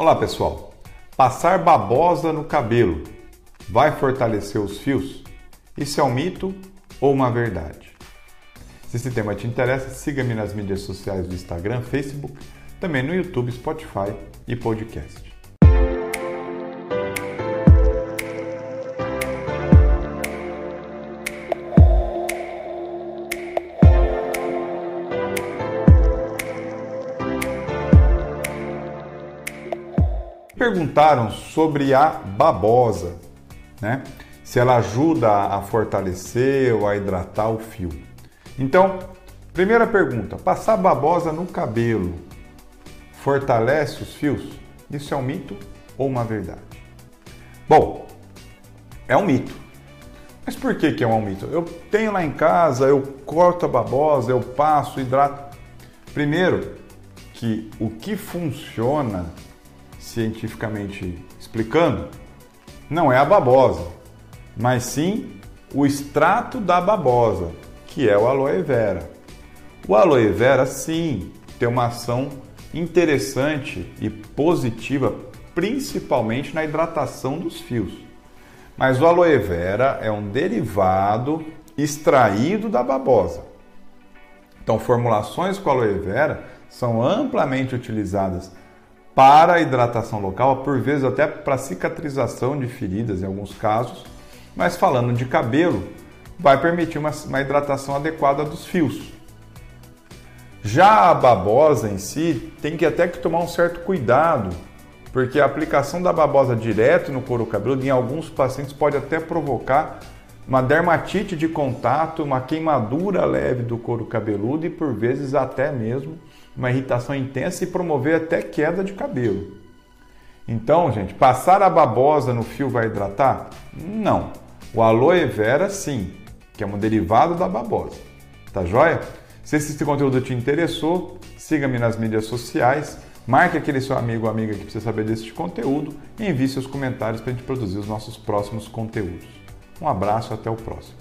Olá pessoal, passar babosa no cabelo vai fortalecer os fios? Isso é um mito ou uma verdade? Se esse tema te interessa, siga-me nas mídias sociais do Instagram, Facebook, também no YouTube, Spotify e podcast. Perguntaram sobre a babosa, né? Se ela ajuda a fortalecer ou a hidratar o fio. Então, primeira pergunta: passar babosa no cabelo fortalece os fios? Isso é um mito ou uma verdade? Bom, é um mito. Mas por que, que é um mito? Eu tenho lá em casa, eu corto a babosa, eu passo, hidrato. Primeiro, que o que funciona cientificamente explicando, não é a babosa, mas sim o extrato da babosa, que é o aloe vera. O aloe vera, sim, tem uma ação interessante e positiva, principalmente na hidratação dos fios. Mas o aloe vera é um derivado extraído da babosa. Então, formulações com aloe vera são amplamente utilizadas para a hidratação local, por vezes até para cicatrização de feridas em alguns casos, mas falando de cabelo, vai permitir uma, uma hidratação adequada dos fios. Já a babosa em si tem que até que tomar um certo cuidado, porque a aplicação da babosa direto no couro cabeludo em alguns pacientes pode até provocar uma dermatite de contato, uma queimadura leve do couro cabeludo e por vezes até mesmo uma irritação intensa e promover até queda de cabelo. Então, gente, passar a babosa no fio vai hidratar? Não. O aloe vera, sim, que é um derivado da babosa. Tá joia? Se esse conteúdo te interessou, siga-me nas mídias sociais, marque aquele seu amigo ou amiga que precisa saber desse conteúdo e envie seus comentários para a gente produzir os nossos próximos conteúdos. Um abraço até o próximo.